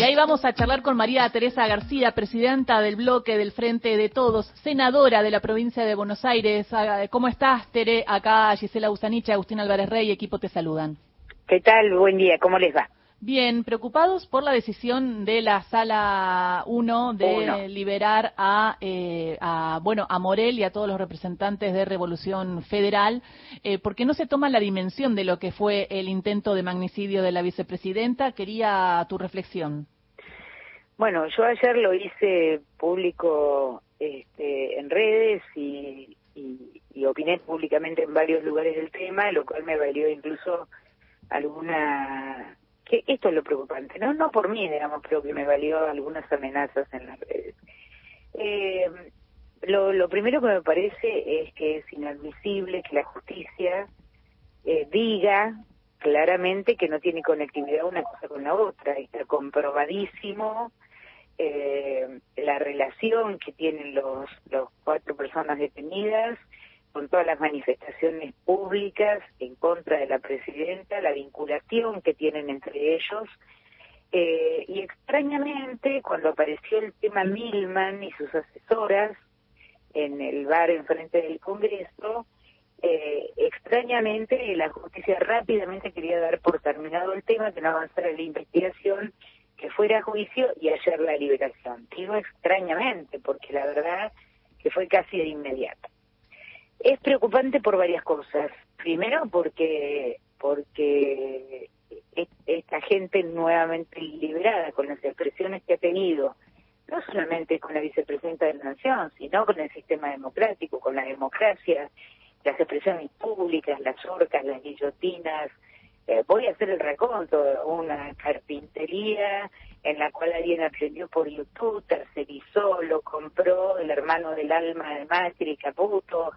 Y ahí vamos a charlar con María Teresa García, presidenta del bloque del Frente de Todos, senadora de la provincia de Buenos Aires. ¿Cómo estás, Tere? Acá Gisela Usanicha, Agustín Álvarez Rey, equipo te saludan. ¿Qué tal? Buen día, ¿cómo les va? Bien, preocupados por la decisión de la Sala 1 de liberar a, eh, a, bueno, a Morel y a todos los representantes de Revolución Federal, eh, porque no se toma la dimensión de lo que fue el intento de magnicidio de la vicepresidenta. Quería tu reflexión. Bueno, yo ayer lo hice público este, en redes y, y opiné públicamente en varios lugares del tema, lo cual me valió incluso alguna que esto es lo preocupante, no no por mí, digamos, pero que me valió algunas amenazas en las redes. Eh, lo, lo primero que me parece es que es inadmisible que la justicia eh, diga claramente que no tiene conectividad una cosa con la otra. Está comprobadísimo eh, la relación que tienen los, los cuatro personas detenidas con todas las manifestaciones públicas en contra de la presidenta, la vinculación que tienen entre ellos. Eh, y extrañamente, cuando apareció el tema Milman y sus asesoras en el bar enfrente del Congreso, eh, extrañamente la justicia rápidamente quería dar por terminado el tema, que no avanzara la investigación, que fuera a juicio y ayer la liberación. Digo extrañamente, porque la verdad que fue casi de inmediato. Es preocupante por varias cosas. Primero porque porque esta gente nuevamente liberada con las expresiones que ha tenido, no solamente con la vicepresidenta de la Nación, sino con el sistema democrático, con la democracia, las expresiones públicas, las orcas, las guillotinas. Eh, voy a hacer el raconto, una carpintería en la cual alguien aprendió por YouTube, tercerizó, lo compró el hermano del alma de Macri, Caputo,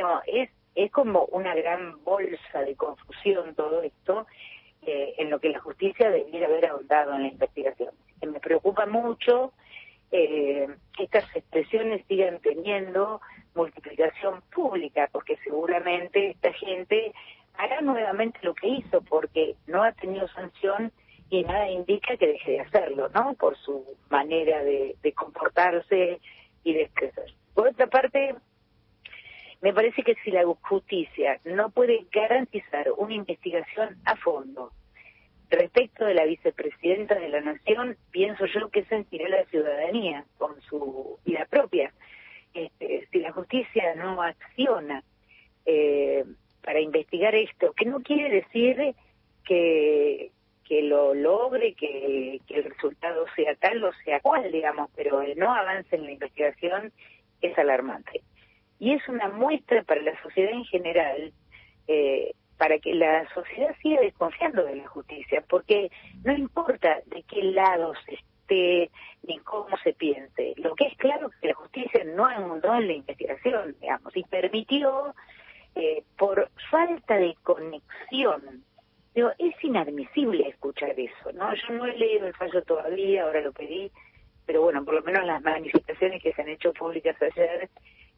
no, es, es como una gran bolsa de confusión todo esto, eh, en lo que la justicia debiera haber ahondado en la investigación. me preocupa mucho eh, que estas expresiones sigan teniendo multiplicación pública, porque seguramente esta gente hará nuevamente lo que hizo, porque no ha tenido sanción y nada indica que deje de hacerlo, ¿no? Por su manera de, de comportarse y de expresarse. Por otra parte, me parece que si la justicia no puede garantizar una investigación a fondo respecto de la vicepresidenta de la Nación, pienso yo que sentirá la ciudadanía con su vida propia. Este, si la justicia no acciona eh, para investigar esto, que no quiere decir que, que lo logre, que, que el resultado sea tal o sea cual, digamos, pero el no avance en la investigación es alarmante y es una muestra para la sociedad en general, eh, para que la sociedad siga desconfiando de la justicia, porque no importa de qué lado se esté ni cómo se piense, lo que es claro es que la justicia no anudó en la investigación, digamos, y permitió eh, por falta de conexión Digo, es inadmisible escuchar eso, ¿no? Yo no he leído el fallo todavía, ahora lo pedí, pero bueno, por lo menos las manifestaciones que se han hecho públicas ayer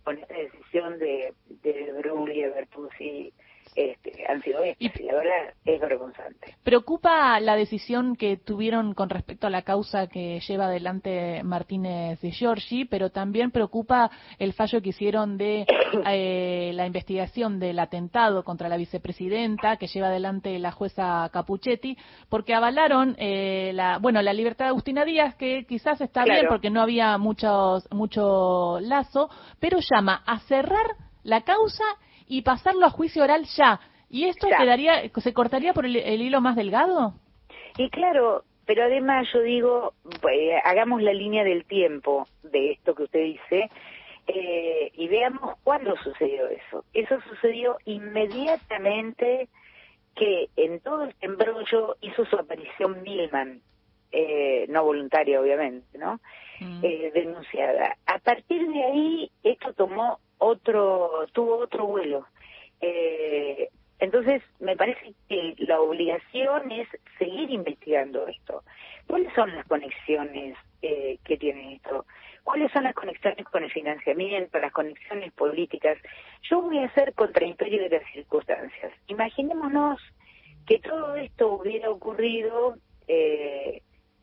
con esta decisión de, de Brugli, de Bertuzzi, este, han sido estas, y, la verdad es vergonzante. ¿Preocupa la decisión que tuvieron con respecto a la causa que lleva adelante Martínez de Giorgi, pero también preocupa el fallo que hicieron de eh, la investigación del atentado contra la vicepresidenta que lleva adelante la jueza Capuchetti, porque avalaron eh, la, bueno, la libertad de Agustina Díaz, que quizás está bien porque no había muchos, mucho lazo, pero ya a cerrar la causa y pasarlo a juicio oral ya. ¿Y esto quedaría, se cortaría por el, hilo más delgado? Y claro, pero además yo digo, pues, hagamos la línea del tiempo de esto que usted dice eh, y veamos cuándo sucedió eso. Eso sucedió inmediatamente que en todo este embrollo hizo su aparición Milman, eh, no voluntaria obviamente, ¿no? Mm. Eh, denunciada. A partir de ahí esto tomó otro, tuvo otro vuelo. Eh, entonces me parece que la obligación es seguir investigando esto. ¿Cuáles son las conexiones eh, que tiene esto? ¿Cuáles son las conexiones con el financiamiento, las conexiones políticas? Yo voy a ser contraimperio de las circunstancias. Imaginémonos que todo esto hubiera ocurrido eh,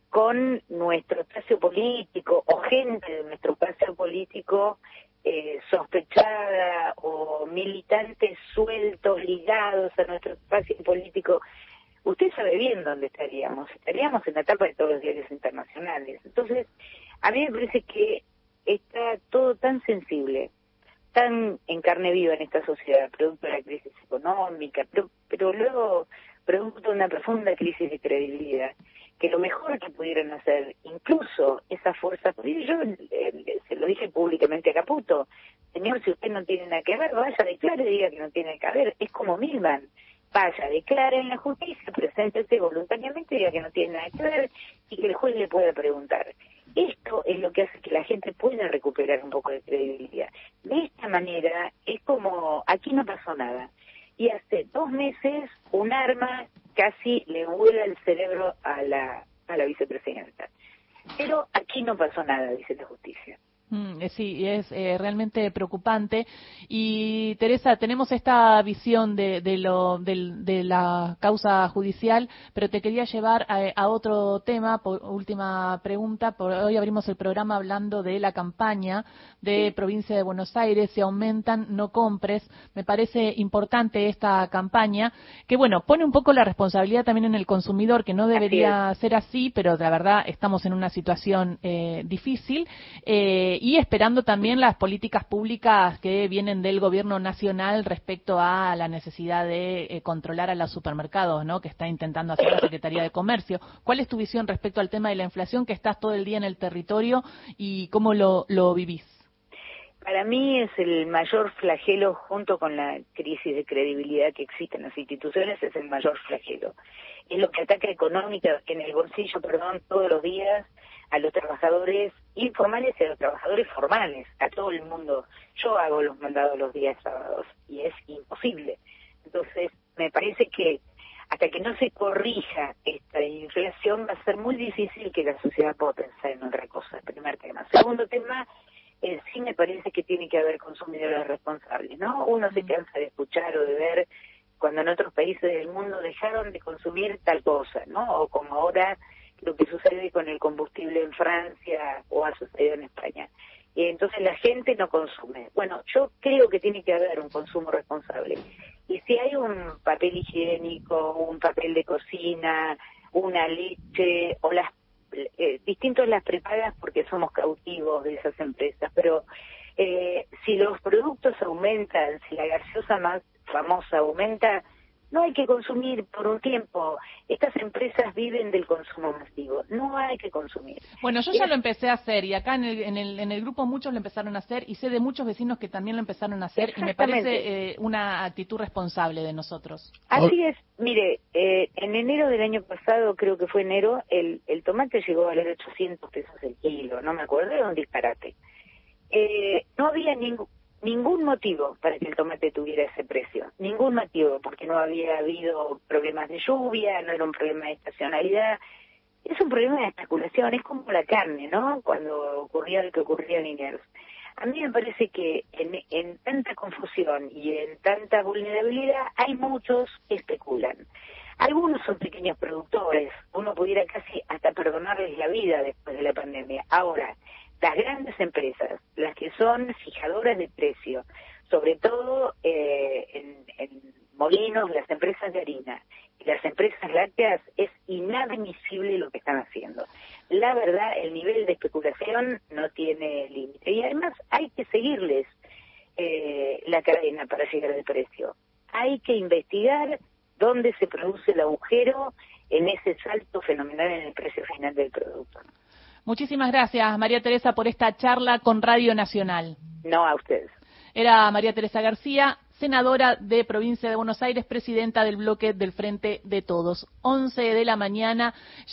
con nuestro espacio político o gente de nuestro espacio político eh, sospechada o militantes sueltos, ligados a nuestro espacio político, usted sabe bien dónde estaríamos. Estaríamos en la etapa de todos los diarios internacionales. Entonces, a mí me parece que está todo tan sensible, tan en carne viva en esta sociedad, producto de la crisis económica, pero, pero luego producto de una profunda crisis de credibilidad, que lo mejor que pudieran hacer, incluso esa fuerza, yo eh, se lo dije públicamente a Caputo, señor, si usted no tiene nada que ver, vaya, declare, diga que no tiene que ver, es como Milman, vaya, declare en la justicia, preséntese voluntariamente, diga que no tiene nada que ver y que el juez le pueda preguntar. Esto es lo que hace que la gente pueda recuperar un poco de credibilidad. De esta manera es como, aquí no pasó nada. Y hace dos meses un arma casi le vuela el cerebro a la, a la vicepresidenta. Pero aquí no pasó nada, dice la justicia. Mm, eh, sí, es eh, realmente preocupante. Y Teresa, tenemos esta visión de, lo, de, la causa judicial, pero te quería llevar a, otro tema, por última pregunta. Por, hoy abrimos el programa hablando de la campaña de provincia de Buenos Aires, se aumentan, no compres. Me parece importante esta campaña, que bueno, pone un poco la responsabilidad también en el consumidor, que no debería ser así, pero la verdad estamos en una situación eh, difícil. Eh, y esperando también las políticas públicas que vienen del gobierno nacional respecto a la necesidad de eh, controlar a los supermercados, ¿no? Que está intentando hacer la Secretaría de Comercio. ¿Cuál es tu visión respecto al tema de la inflación que estás todo el día en el territorio y cómo lo, lo vivís? Para mí es el mayor flagelo junto con la crisis de credibilidad que existe en las instituciones, es el mayor flagelo. Es lo que ataca económica en el bolsillo, perdón, todos los días a los trabajadores informales y a los trabajadores formales, a todo el mundo. Yo hago los mandados los días sábados y es imposible. Entonces, me parece que hasta que no se corrija esta inflación va a ser muy difícil que la sociedad pueda pensar en otra cosa, primer tema. Segundo tema, eh, sí me parece que tiene que haber consumidores responsables, ¿no? Uno se cansa de escuchar o de ver cuando en otros países del mundo dejaron de consumir tal cosa, ¿no? O como ahora lo que sucede con el combustible en Francia o ha sucedido en España. Y entonces la gente no consume. Bueno, yo creo que tiene que haber un consumo responsable. Y si hay un papel higiénico, un papel de cocina, una leche o las eh, distintos las prepagas porque somos cautivos de esas empresas, pero eh, si los productos aumentan, si la gaseosa más famosa aumenta, no hay que consumir por un tiempo. Estas empresas viven del consumo masivo. No hay que consumir. Bueno, yo ya lo empecé a hacer y acá en el, en el, en el grupo muchos lo empezaron a hacer y sé de muchos vecinos que también lo empezaron a hacer y me parece eh, una actitud responsable de nosotros. Así es. Mire, eh, en enero del año pasado, creo que fue enero, el, el tomate llegó a valer 800 pesos el kilo. No me acuerdo, era un disparate. Eh, no había ningún ningún motivo para que el tomate tuviera ese precio, ningún motivo, porque no había habido problemas de lluvia, no era un problema de estacionalidad, es un problema de especulación, es como la carne, ¿no? Cuando ocurría lo que ocurría en Iners. A mí me parece que en, en tanta confusión y en tanta vulnerabilidad hay muchos que especulan. Algunos son pequeños productores, uno pudiera casi hasta perdonarles la vida después de la pandemia. Ahora, las grandes empresas, son fijadoras de precio, sobre todo eh, en, molinos, las empresas de harina y las empresas lácteas, es inadmisible lo que están haciendo. La verdad, el nivel de especulación no tiene límite y además hay que seguirles eh, la cadena para llegar al precio. Hay que investigar dónde se produce el agujero en ese salto fenomenal en el precio final del producto. Muchísimas gracias, María Teresa, por esta charla con Radio Nacional. No, a ustedes. Era María Teresa García, senadora de Provincia de Buenos Aires, presidenta del bloque del Frente de Todos. 11 de la mañana.